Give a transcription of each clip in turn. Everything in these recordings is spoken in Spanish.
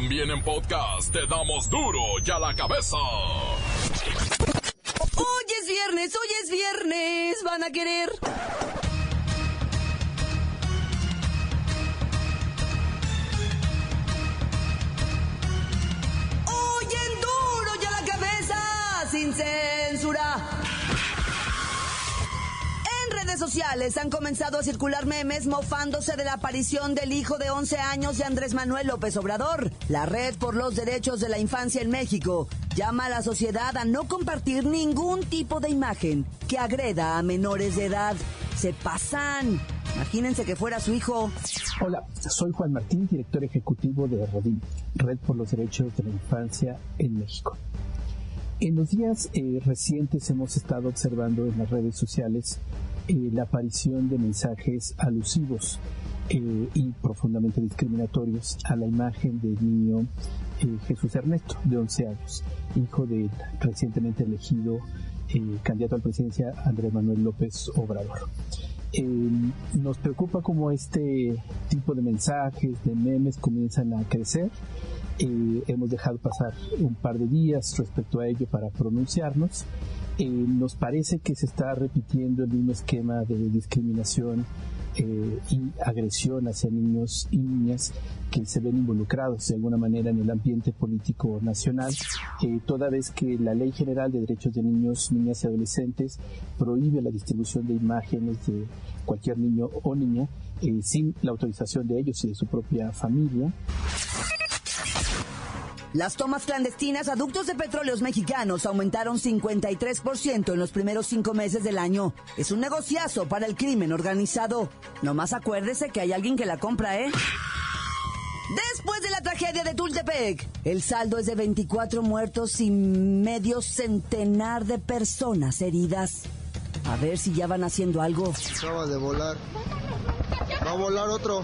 También en podcast te damos duro y a la cabeza. Hoy es viernes, hoy es viernes, van a querer. Hoy en duro y a la cabeza, sin censura. Sociales han comenzado a circular memes mofándose de la aparición del hijo de 11 años de Andrés Manuel López Obrador. La Red por los Derechos de la Infancia en México llama a la sociedad a no compartir ningún tipo de imagen que agreda a menores de edad. Se pasan. Imagínense que fuera su hijo. Hola, soy Juan Martín, director ejecutivo de RODIN, Red por los Derechos de la Infancia en México. En los días eh, recientes hemos estado observando en las redes sociales eh, la aparición de mensajes alusivos eh, y profundamente discriminatorios a la imagen del niño eh, Jesús Ernesto, de 11 años, hijo del recientemente elegido eh, candidato a la presidencia Andrés Manuel López Obrador. Nos preocupa cómo este tipo de mensajes, de memes comienzan a crecer. Hemos dejado pasar un par de días respecto a ello para pronunciarnos. Eh, nos parece que se está repitiendo el mismo esquema de discriminación eh, y agresión hacia niños y niñas que se ven involucrados de alguna manera en el ambiente político nacional, eh, toda vez que la Ley General de Derechos de Niños, Niñas y Adolescentes prohíbe la distribución de imágenes de cualquier niño o niña eh, sin la autorización de ellos y de su propia familia. Las tomas clandestinas a ductos de petróleos mexicanos aumentaron 53% en los primeros cinco meses del año. Es un negociazo para el crimen organizado. Nomás acuérdese que hay alguien que la compra, ¿eh? Después de la tragedia de Tultepec, el saldo es de 24 muertos y medio centenar de personas heridas. A ver si ya van haciendo algo. Acaba de volar. Va a volar otro.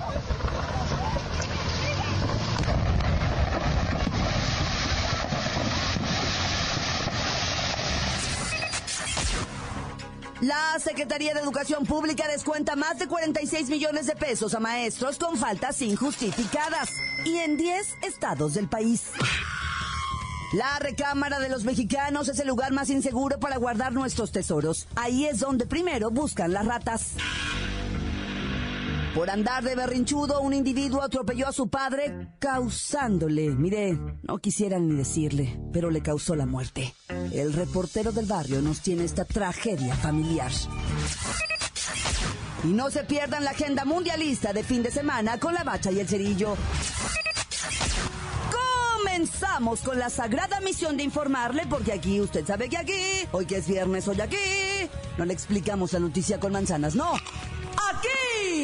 La Secretaría de Educación Pública descuenta más de 46 millones de pesos a maestros con faltas injustificadas y en 10 estados del país. La recámara de los mexicanos es el lugar más inseguro para guardar nuestros tesoros. Ahí es donde primero buscan las ratas. Por andar de berrinchudo, un individuo atropelló a su padre, causándole, mire, no quisieran ni decirle, pero le causó la muerte. El reportero del barrio nos tiene esta tragedia familiar. Y no se pierdan la agenda mundialista de fin de semana con la bacha y el cerillo. Comenzamos con la sagrada misión de informarle, porque aquí, usted sabe que aquí, hoy que es viernes, hoy aquí, no le explicamos la noticia con manzanas, no.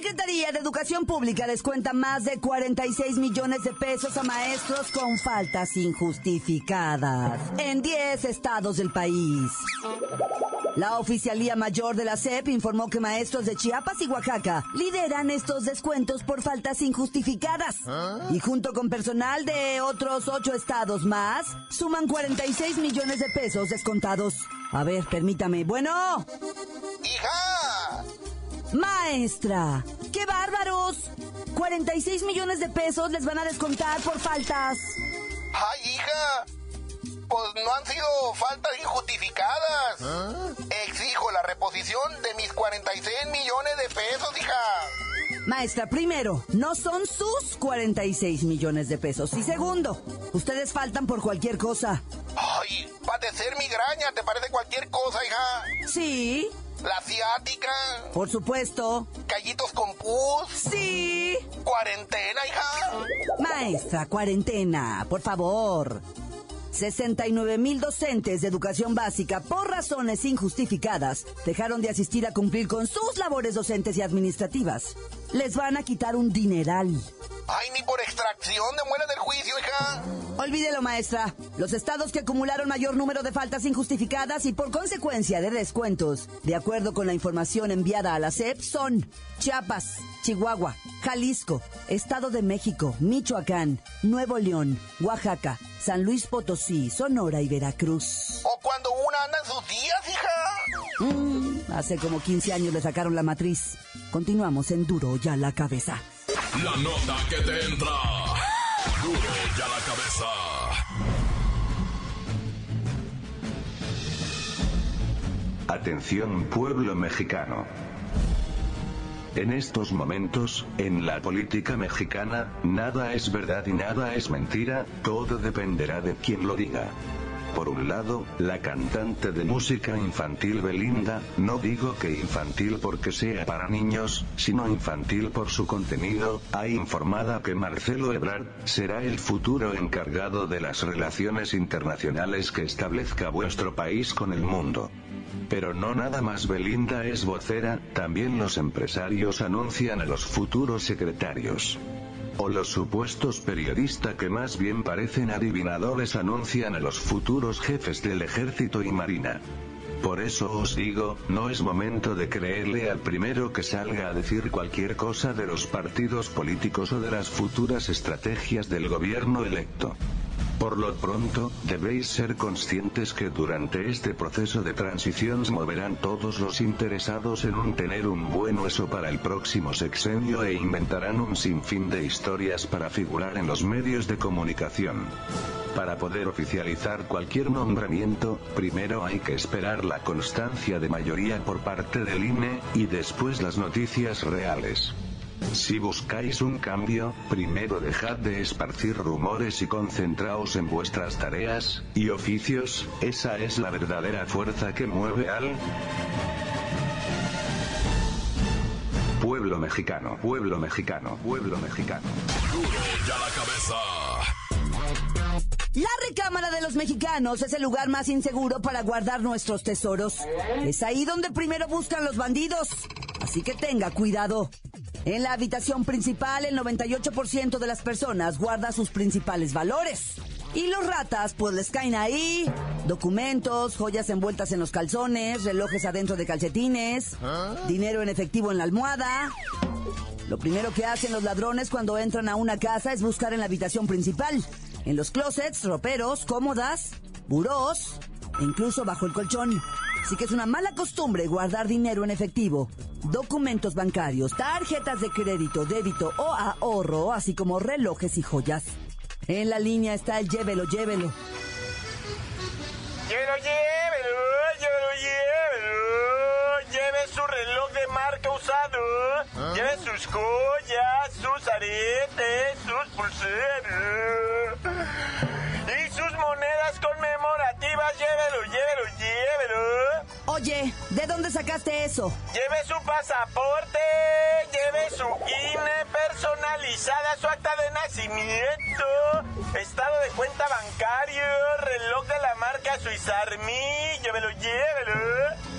Secretaría de Educación Pública descuenta más de 46 millones de pesos a maestros con faltas injustificadas en 10 estados del país. La Oficialía Mayor de la SEP informó que maestros de Chiapas y Oaxaca lideran estos descuentos por faltas injustificadas. Y junto con personal de otros ocho estados más, suman 46 millones de pesos descontados. A ver, permítame. Bueno, ¡Hija! Maestra, ¡qué bárbaros! 46 millones de pesos les van a descontar por faltas. ¡Ay, hija! Pues no han sido faltas injustificadas. Exijo la reposición de mis 46 millones de pesos, hija. Maestra, primero, no son sus 46 millones de pesos. Y segundo, ustedes faltan por cualquier cosa. Ay, padecer migraña, ¿te parece cualquier cosa, hija? Sí, La ciática, por supuesto. callitos con pus, Sí. cuarentena, hija. Maestra, cuarentena, por favor. 69 mil docentes de educación básica, por razones injustificadas, dejaron de asistir a cumplir con sus labores docentes y administrativas. les van a quitar un dineral. Ay, ni por extracción de muela del juicio, hija. Olvídelo, maestra. Los estados que acumularon mayor número de faltas injustificadas y por consecuencia de descuentos, de acuerdo con la información enviada a la SEP, son Chiapas, Chihuahua, Jalisco, Estado de México, Michoacán, Nuevo León, Oaxaca, San Luis Potosí, Sonora y Veracruz. O cuando una anda en sus días, hija. Mm, hace como 15 años le sacaron la matriz. Continuamos en Duro ya la cabeza. La nota que te entra. Duro ya la cabeza. Atención pueblo mexicano. En estos momentos, en la política mexicana, nada es verdad y nada es mentira, todo dependerá de quien lo diga. Por un lado, la cantante de música infantil Belinda, no digo que infantil porque sea para niños, sino infantil por su contenido, ha informado que Marcelo Ebrard será el futuro encargado de las relaciones internacionales que establezca vuestro país con el mundo. Pero no nada más Belinda es vocera, también los empresarios anuncian a los futuros secretarios. O los supuestos periodistas que más bien parecen adivinadores anuncian a los futuros jefes del ejército y marina. Por eso os digo, no es momento de creerle al primero que salga a decir cualquier cosa de los partidos políticos o de las futuras estrategias del gobierno electo. Por lo pronto, debéis ser conscientes que durante este proceso de transición se moverán todos los interesados en un tener un buen hueso para el próximo sexenio e inventarán un sinfín de historias para figurar en los medios de comunicación. Para poder oficializar cualquier nombramiento, primero hay que esperar la constancia de mayoría por parte del INE, y después las noticias reales. Si buscáis un cambio, primero dejad de esparcir rumores y concentraos en vuestras tareas y oficios, esa es la verdadera fuerza que mueve al pueblo mexicano, pueblo mexicano, pueblo mexicano. La recámara de los mexicanos es el lugar más inseguro para guardar nuestros tesoros. Es ahí donde primero buscan los bandidos. Así que tenga cuidado. En la habitación principal, el 98% de las personas guarda sus principales valores. Y los ratas, pues les caen ahí. Documentos, joyas envueltas en los calzones, relojes adentro de calcetines, dinero en efectivo en la almohada. Lo primero que hacen los ladrones cuando entran a una casa es buscar en la habitación principal. En los closets, roperos, cómodas, burós e incluso bajo el colchón. Así que es una mala costumbre guardar dinero en efectivo, documentos bancarios, tarjetas de crédito, débito o ahorro, así como relojes y joyas. En la línea está el llévelo, llévelo. Llévelo, llévelo, llévelo, llévelo. Lleve su reloj de marca usado. Lleve sus joyas, sus aretes, sus pulseras. Conmemorativas. Llévelo, llévelo, llévelo. Oye, ¿de dónde sacaste eso? Lleve su pasaporte, lleve su INE personalizada, su acta de nacimiento, estado de cuenta bancario, reloj de la marca Suizarmi, llévelo, llévelo.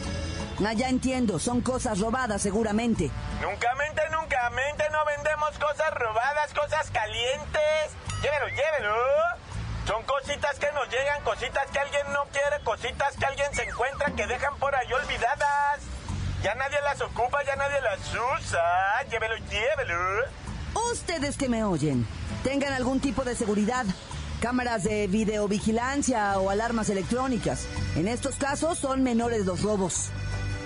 Ah, ya entiendo, son cosas robadas seguramente. Nunca mente, nunca mente, no vendemos cosas robadas, cosas calientes. Llévelo, llévelo. Son cositas que nos llegan, cositas que alguien no quiere, cositas que alguien se encuentra que dejan por ahí olvidadas. Ya nadie las ocupa, ya nadie las usa. Llévelo, llévelo. Ustedes que me oyen, tengan algún tipo de seguridad, cámaras de videovigilancia o alarmas electrónicas. En estos casos son menores los robos.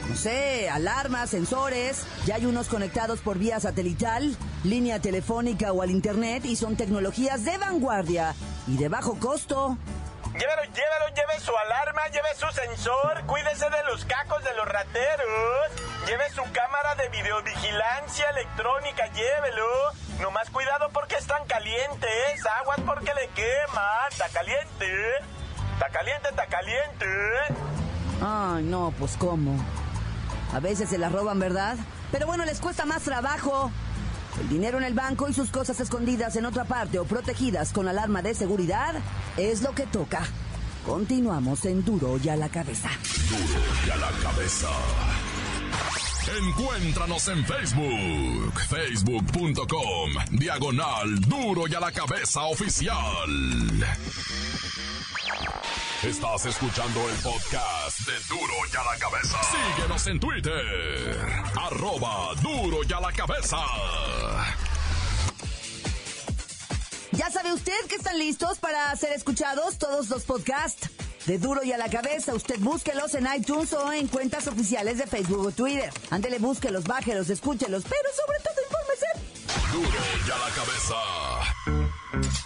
No sé, alarmas, sensores, ya hay unos conectados por vía satelital, línea telefónica o al internet y son tecnologías de vanguardia y de bajo costo. Llévelo, llévelo, lleve su alarma, lleve su sensor, cuídese de los cacos de los rateros, lleve su cámara de videovigilancia electrónica, llévelo. No más cuidado porque están calientes, aguas porque le queman, está caliente, está caliente, está caliente. Ay, no, pues cómo. A veces se las roban, ¿verdad? Pero bueno, les cuesta más trabajo. El dinero en el banco y sus cosas escondidas en otra parte o protegidas con alarma de seguridad es lo que toca. Continuamos en Duro y a la cabeza. Duro ya la cabeza. Encuéntranos en Facebook, facebook.com, diagonal duro y a la cabeza oficial. Estás escuchando el podcast de Duro y a la cabeza. Síguenos en Twitter, arroba duro y a la cabeza. Ya sabe usted que están listos para ser escuchados todos los podcasts de Duro y a la Cabeza. Usted búsquelos en iTunes o en cuentas oficiales de Facebook o Twitter. Ándele, búsquelos, bájelos, escúchelos, pero sobre todo infórmese. Duro y a la cabeza.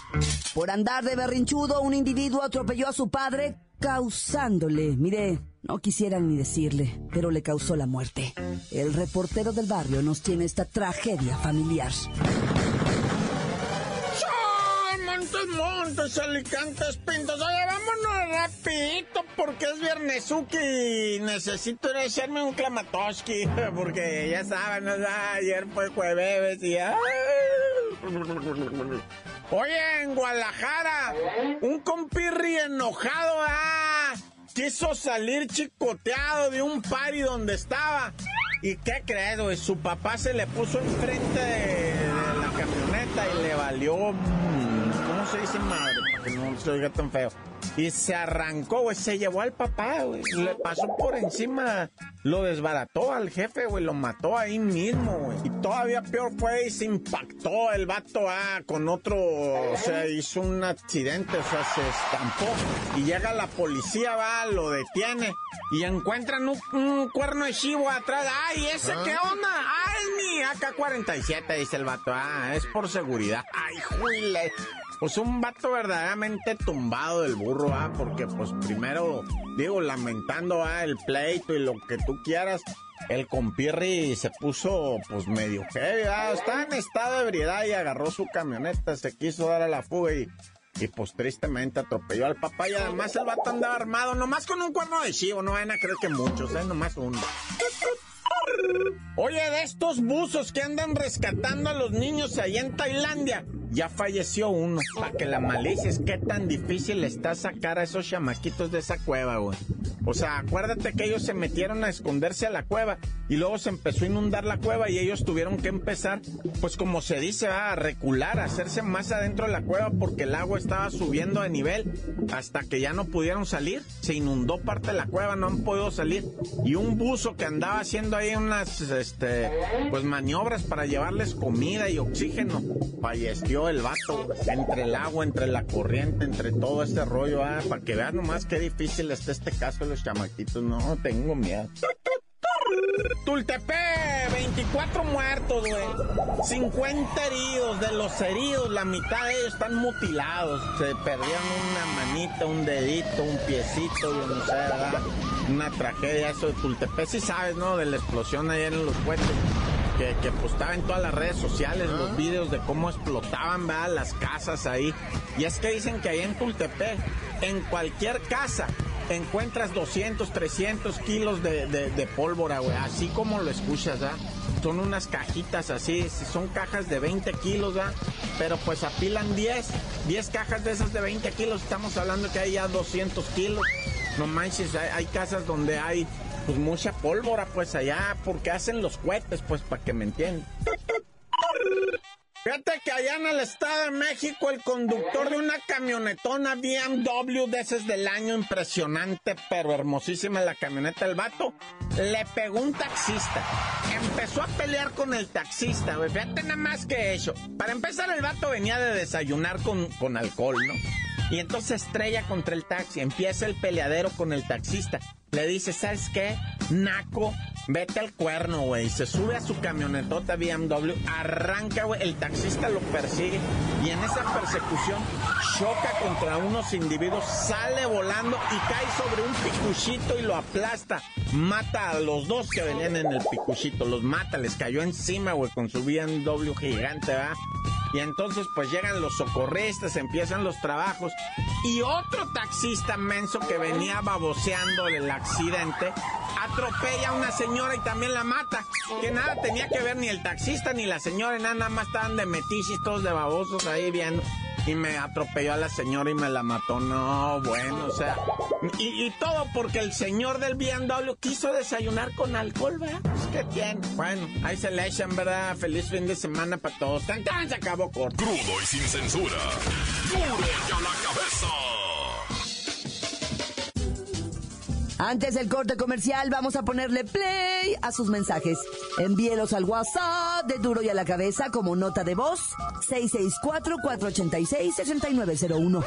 Por andar de berrinchudo, un individuo atropelló a su padre, causándole, mire, no quisiera ni decirle, pero le causó la muerte. El reportero del barrio nos tiene esta tragedia familiar. Montes, montes, alicantes, pintos. Oye, vámonos rapidito porque es viernesuki necesito ir un klamatoski. Porque ya saben, ayer fue jueves y... Oye, en Guadalajara, un compirri enojado, ah, quiso salir chicoteado de un party donde estaba. ¿Y qué crees, güey? Su papá se le puso enfrente de, la camioneta y le valió... mm, ¿Cómo se dice madre? Que no se oiga tan feo. Y se arrancó, güey. Se llevó al papá, güey. Le pasó por encima. Lo desbarató al jefe, güey. Lo mató ahí mismo, güey. Y todavía peor fue y se impactó el vato, ah, con otro. O sea, hizo un accidente, o sea, se estampó. Y llega la policía, va, lo detiene. Y encuentran un, un cuerno de chivo atrás. ¡Ay, ese qué onda! ¡Ah, es mi AK-47! Dice el vato. Ah, es por seguridad. ¡Ay, juile! Pues un vato verdaderamente tumbado del burro, ah, porque pues primero, digo, lamentando ah, el pleito y lo que tú quieras, el compirri se puso pues medio heavy, ah, estaba en estado de ebriedad y agarró su camioneta, se quiso dar a la fuga y, y pues tristemente atropelló al papá y además el vato andaba armado, nomás con un cuerno de chivo, no van a que muchos, eh, nomás uno. Oye, de estos buzos que andan rescatando a los niños ahí en Tailandia, ya falleció uno. Para que la malices, qué tan difícil está sacar a esos chamaquitos de esa cueva, güey. O sea, acuérdate que ellos se metieron a esconderse a la cueva y luego se empezó a inundar la cueva y ellos tuvieron que empezar, pues como se dice, a recular, a hacerse más adentro de la cueva porque el agua estaba subiendo de nivel hasta que ya no pudieron salir. Se inundó parte de la cueva, no han podido salir. Y un buzo que andaba haciendo ahí unas, este, pues maniobras para llevarles comida y oxígeno, falleció el vato entre el agua, entre la corriente, entre todo este rollo, ah, para que vean nomás qué difícil está este caso de los chamaquitos. No, tengo miedo. Tultepec, 24 muertos, güey. 50 heridos. De los heridos, la mitad de ellos están mutilados. Se perdieron una manita, un dedito, un piecito, yo no sé. Una tragedia eso de Tultepec. Si sabes, ¿no? De la explosión ayer en los puentes. Que, que pues estaba en todas las redes sociales los vídeos de cómo explotaban ¿verdad? las casas ahí. Y es que dicen que ahí en Tultepec, en cualquier casa, encuentras 200, 300 kilos de, de- de pólvora, güey. Así como lo escuchas, ¿ah? Son unas cajitas así, son cajas de 20 kilos, ¿ah? Pero pues apilan 10, 10 cajas de esas de 20 kilos. Estamos hablando que hay ya 200 kilos. No manches, hay, hay casas donde hay pues mucha pólvora, pues allá, porque hacen los cohetes, pues para que me entiendan. Fíjate que allá en el Estado de México el conductor de una camionetona BMW de ese del año impresionante, pero hermosísima la camioneta del vato, le pegó un taxista. Empezó a pelear con el taxista, güey. Fíjate nada más que eso. Para empezar, el vato venía de desayunar con, con alcohol, ¿no? Y entonces estrella contra el taxi. Empieza el peleadero con el taxista. Le dice, ¿sabes qué? Naco, vete al cuerno, güey. Se sube a su camionetota BMW, arranca, güey. El taxista lo persigue y en esa persecución choca contra unos individuos, sale volando y cae sobre un picuchito y lo aplasta. Mata a los dos que venían en el picuchito, los mata, les cayó encima, güey, con su BMW gigante, ¿verdad? Y entonces pues llegan los socorristas, empiezan los trabajos y otro taxista menso que venía baboseando el accidente atropella a una señora y también la mata. Que nada tenía que ver ni el taxista ni la señora, nada, nada más estaban de metichis todos de babosos ahí viendo. Y me atropelló a la señora y me la mató. No, bueno, o sea, Y, todo porque el señor del BMW quiso desayunar con alcohol, ¿verdad? Pues, ¿Qué tiene? Bueno, ahí se le echan, ¿verdad? Feliz fin de semana para todos. Tan, tan, se acabó corto. Crudo y sin censura. ¡Duro ya la cabeza! Antes del corte comercial, vamos a ponerle play a sus mensajes. Envíelos al WhatsApp de Duro y a la Cabeza como nota de voz 664-486-6901.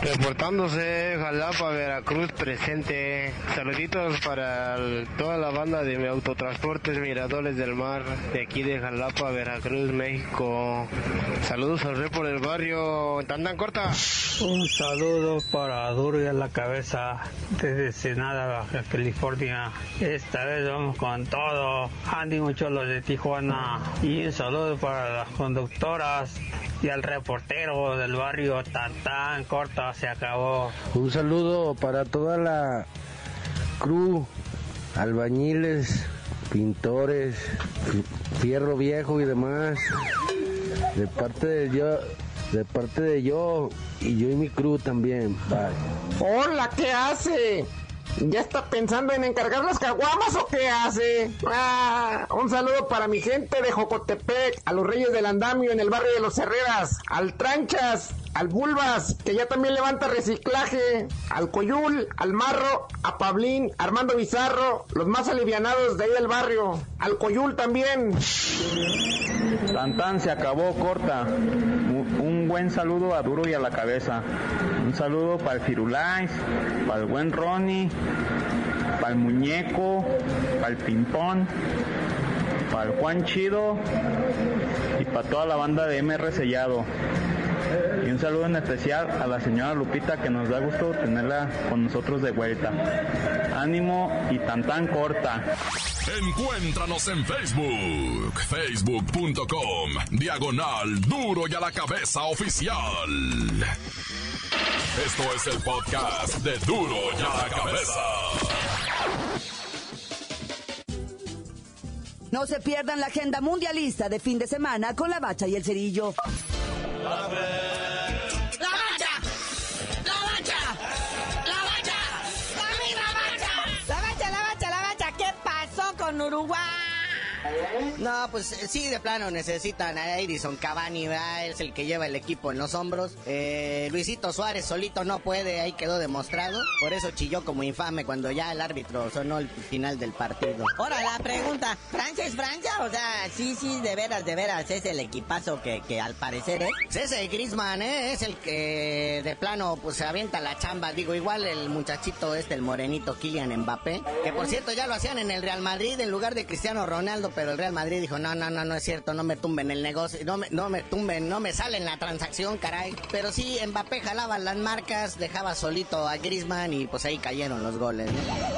Reportándose Jalapa, Veracruz presente. Saluditos para el- toda la banda de autotransportes Miradores del Mar de aquí de Jalapa, Veracruz, México. Saludos al rey por el barrio. Tandan corta. Un saludo para Duro y a la cabeza desde Senada, Baja California. Esta vez vamos con todo. Ánimo cholos de Tijuana. Y un saludo para las conductoras y al reportero del barrio Tantán. Corta, se acabó. Un saludo para toda la crew, albañiles, pintores, fierro viejo y demás. De parte de yo, de parte de yo y yo y mi crew también. Bye. Hola, ¿qué hace? ¿Ya está pensando en encargar las caguamas o qué hace? Ah, un saludo para mi gente de Jocotepec, a los Reyes del Andamio en el barrio de los Herreras, al Tranchas, al Bulbas, que ya también levanta reciclaje, al Coyul, al Marro, a Pablín, Armando Bizarro, los más alivianados de ahí del barrio, al Coyul también. Tantán se acabó, corta. Buen saludo a Duro y a la cabeza. Un saludo para el Firulais, para el buen Ronnie, para el muñeco, para el Pimpón, para el Juan Chido y para toda la banda de MR Sellado. Y un saludo en especial a la señora Lupita que nos da gusto tenerla con nosotros de vuelta. Ánimo y Tantán corta. Encuéntranos en Facebook, facebook.com, diagonal duro y a la cabeza oficial. Esto es el podcast de duro y a la cabeza. No se pierdan la agenda mundialista de fin de semana con la bacha y el cerillo. ¡La Uruguay? No, pues eh, sí, de plano necesitan a Edison Cavani, ¿verdad? es el que lleva el equipo en los hombros. Eh, Luisito Suárez solito no puede, ahí quedó demostrado. Por eso chilló como infame cuando ya el árbitro sonó el final del partido. Ahora la pregunta, ¿Francia es Francia? O sea, sí, sí, de veras, de veras, es el equipazo que, que al parecer es. Pues ese Griezmann, ¿eh? Es el que de plano pues se avienta la chamba. Digo, igual el muchachito este, el morenito Kylian Mbappé. Que por cierto ya lo hacían en el Real Madrid en lugar de Cristiano Ronaldo, pero el Real Madrid dijo, no, no, no, no es cierto, no me tumben el negocio, no me, no me tumben, no me salen la transacción, caray. Pero sí, Mbappé jalaba las marcas, dejaba solito a Griezmann y pues ahí cayeron los goles.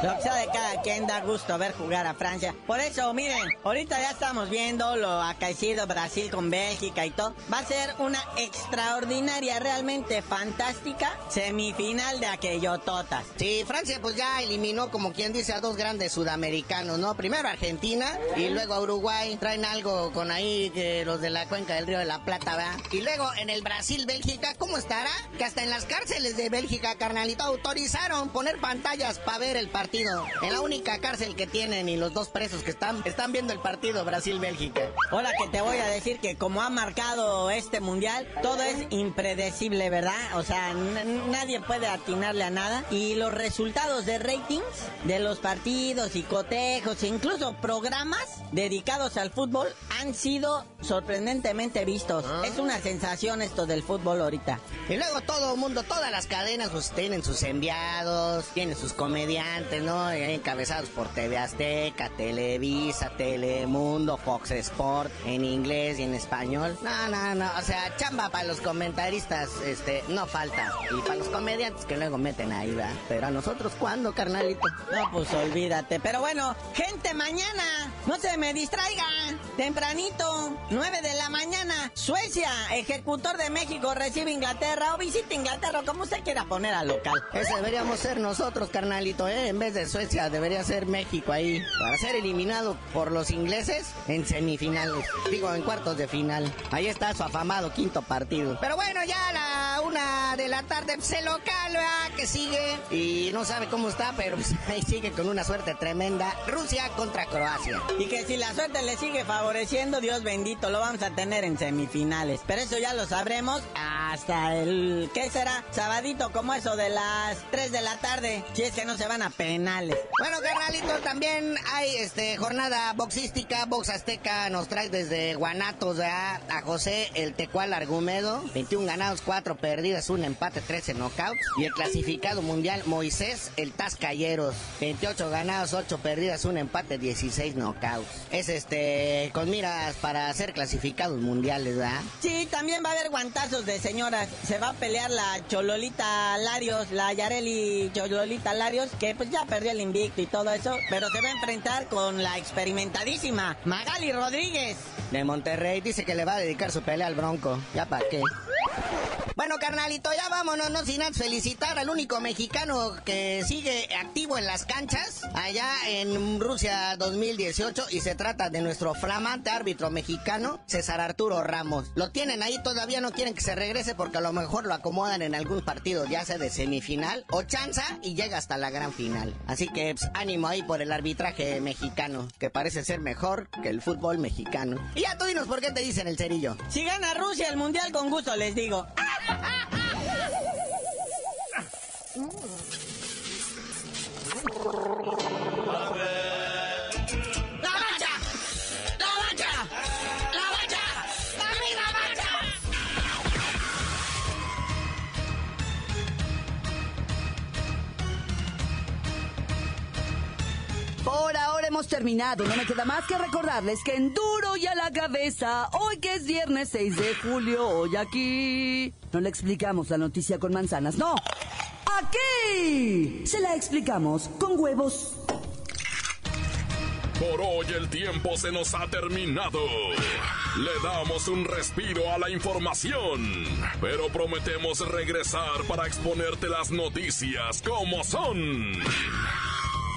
Lo que sea de cada quien da gusto ver jugar a Francia. Por eso, miren, ahorita ya estamos viendo lo acaecido Brasil con Bélgica y todo. Va a ser una extraordinaria, realmente fantástica semifinal de aquello totas. Sí, Francia pues ya eliminó, como quien dice, a dos grandes sudamericanos, ¿no? Primero Argentina y luego a Uruguay. Traen algo con ahí que los de la cuenca del Río de la Plata, ¿verdad? Y luego en el Brasil-Bélgica, ¿cómo estará? Que hasta en las cárceles de Bélgica, carnalito, autorizaron poner pantallas para ver el partido. En la única cárcel que tienen y los dos presos que están, están viendo el partido Brasil-Bélgica. Ahora que te voy a decir que como ha marcado este mundial, todo es impredecible, ¿verdad? O sea, nadie puede atinarle a nada. Y los resultados de ratings de los partidos y cotejos, e incluso programas dedicados al fútbol, han sido sorprendentemente vistos. Es una sensación esto del fútbol ahorita. Y luego todo el mundo, todas las cadenas, pues tienen sus enviados, tienen sus comediantes, ¿no? Encabezados por TV Azteca, Televisa, Telemundo, Fox Sport, en inglés y en español. No, no, no, o sea, chamba para los comentaristas, este, no falta. Y para los comediantes que luego meten ahí, ¿verdad? Pero a nosotros, ¿cuándo, carnalito? No, pues olvídate. Pero bueno, gente, mañana no se me me distraiga. Tempranito, 9 de la mañana, Suecia, ejecutor de México, recibe Inglaterra o visita Inglaterra, como usted quiera poner al local. Ese deberíamos ser nosotros, carnalito, ¿eh? En vez de Suecia, debería ser México ahí. Para ser eliminado por los ingleses en semifinales. Digo, en cuartos de final. Ahí está su afamado quinto partido. Pero bueno, ya la una de la tarde, pues el local, ¿verdad? Que sigue. Y no sabe cómo está, pero pues, ahí sigue con una suerte tremenda. Rusia contra Croacia. Y que si la suerte le sigue favoreciendo, Dios bendito, lo vamos a tener en semifinales. Pero eso ya lo sabremos hasta el, ¿qué será? Sabadito, como eso de las 3 de la tarde, si es que no se van a penales. Bueno, carnalito, también hay este jornada boxística. Box Azteca nos trae desde Guanatos a José el Tecual Argumedo. 21 ganados, 4 perdidas, un empate, 13 knockouts. Y el clasificado mundial Moisés el Tascalleros. 28 ganados, 8 perdidas, un empate, 16 knockouts. Es este con miras para ser clasificados mundiales, ¿verdad? Sí, también va a haber guantazos de Se va a pelear la Chololita Larios, la Yareli Chololita Larios, que pues ya perdió el invicto y todo eso, pero se va a enfrentar con la experimentadísima Magali Rodríguez. De Monterrey dice que le va a dedicar su pelea al Bronco. ¿Ya para qué? Bueno, carnalito, ya vámonos, no sin antes felicitar al único mexicano que sigue activo en las canchas allá en Rusia 2018 y se trata de nuestro flamante árbitro mexicano, César Arturo Ramos. Lo tienen ahí, todavía no quieren que se regrese porque a lo mejor lo acomodan en algún partido, ya sea de semifinal o chanza y llega hasta la gran final. Así que pues, ánimo ahí por el arbitraje mexicano, que parece ser mejor que el fútbol mexicano. Y ya tú dinos por qué te dicen el cerillo. Si gana Rusia el mundial, con gusto les digo. ¡La mancha! ¡La mancha! ¡La mancha! ¡La misma mancha! Por ahora hemos terminado. No me queda más que recordarles que en duro y a la cabeza, hoy que es viernes 6 de julio, hoy aquí. No le explicamos la noticia con manzanas, no. Aquí se la explicamos con huevos. Por hoy el tiempo se nos ha terminado. Le damos un respiro a la información, pero prometemos regresar para exponerte las noticias como son.